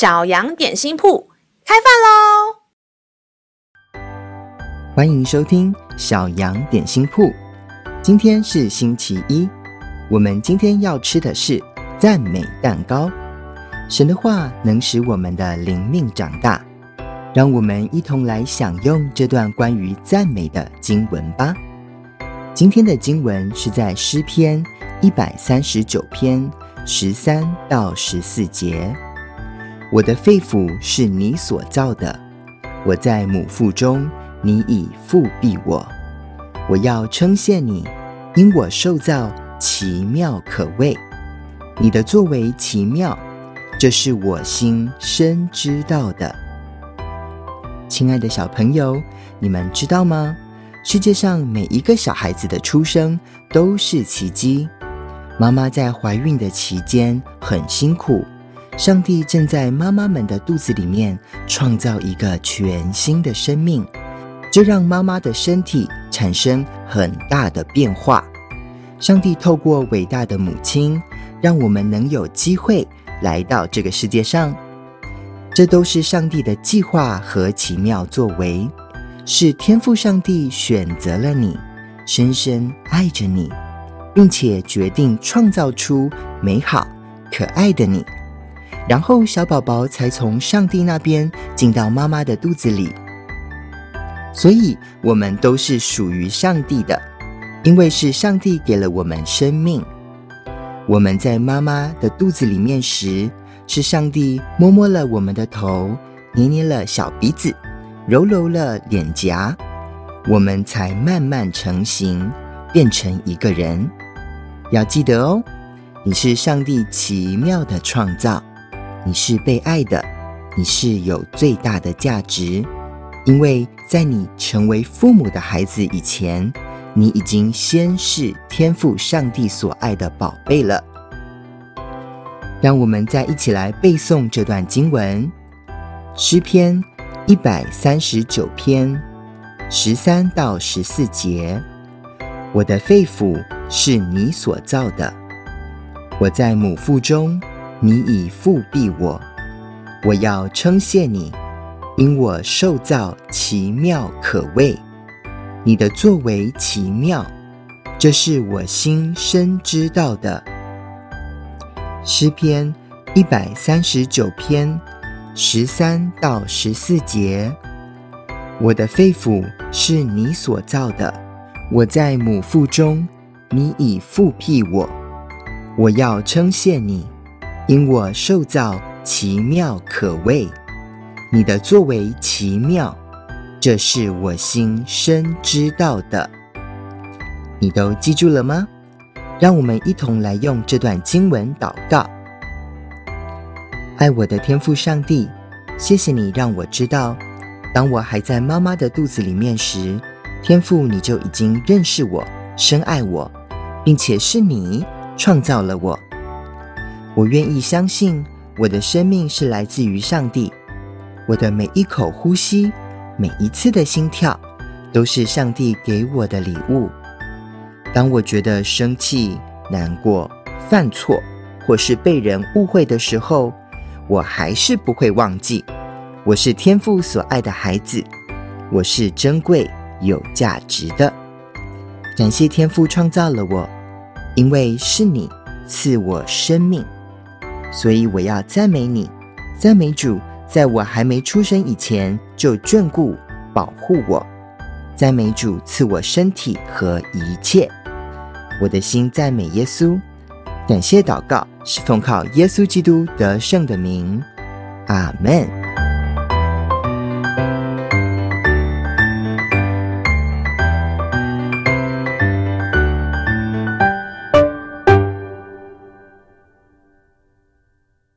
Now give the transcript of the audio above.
小羊点心铺开饭喽！欢迎收听小羊点心铺。今天是星期一，我们今天要吃的是赞美蛋糕。神的话能使我们的灵命长大，让我们一同来享用这段关于赞美的经文吧。今天的经文是在诗篇一百三十九篇十三到十四节。我的肺腑是你所造的，我在母腹中，你已覆庇我。我要称谢你，因我受造奇妙可畏。你的作为奇妙，这是我心深知道的。亲爱的小朋友，你们知道吗？世界上每一个小孩子的出生都是奇迹。妈妈在怀孕的期间很辛苦，上帝正在妈妈们的肚子里面创造一个全新的生命，这让妈妈的身体产生很大的变化。上帝透过伟大的母亲，让我们能有机会来到这个世界上，这都是上帝的计划和奇妙作为。是天赋上帝选择了你，深深爱着你，并且决定创造出美好可爱的你，然后小宝宝才从上帝那边进到妈妈的肚子里。所以，我们都是属于上帝的，因为是上帝给了我们生命。我们在妈妈的肚子里面时，是上帝摸摸了我们的头，捏捏了小鼻子。揉揉了脸颊，我们才慢慢成型，变成一个人。要记得哦，你是上帝奇妙的创造，你是被爱的，你是有最大的价值，因为在你成为父母的孩子以前，你已经先是天父上帝所爱的宝贝了。让我们再一起来背诵这段经文，诗篇。一百三十九篇十三到十四节，我的肺腑是你所造的，我在母腹中，你已复辟我。我要称谢你，因我受造奇妙可畏，你的作为奇妙，这是我心深知道的。诗篇一百三十九篇。十三到十四节，我的肺腑是你所造的，我在母腹中，你已复辟我。我要称谢你，因我受造奇妙可畏，你的作为奇妙，这是我心深知道的。你都记住了吗？让我们一同来用这段经文祷告。爱我的天父上帝，谢谢你让我知道，当我还在妈妈的肚子里面时，天父你就已经认识我、深爱我，并且是你创造了我。我愿意相信我的生命是来自于上帝，我的每一口呼吸、每一次的心跳，都是上帝给我的礼物。当我觉得生气、难过、犯错，或是被人误会的时候，我还是不会忘记，我是天父所爱的孩子，我是珍贵有价值的。感谢天父创造了我，因为是你赐我生命，所以我要赞美你，赞美主，在我还没出生以前就眷顾保护我，赞美主赐我身体和一切。我的心赞美耶稣。感谢祷告，是奉靠耶稣基督得胜的名，阿门。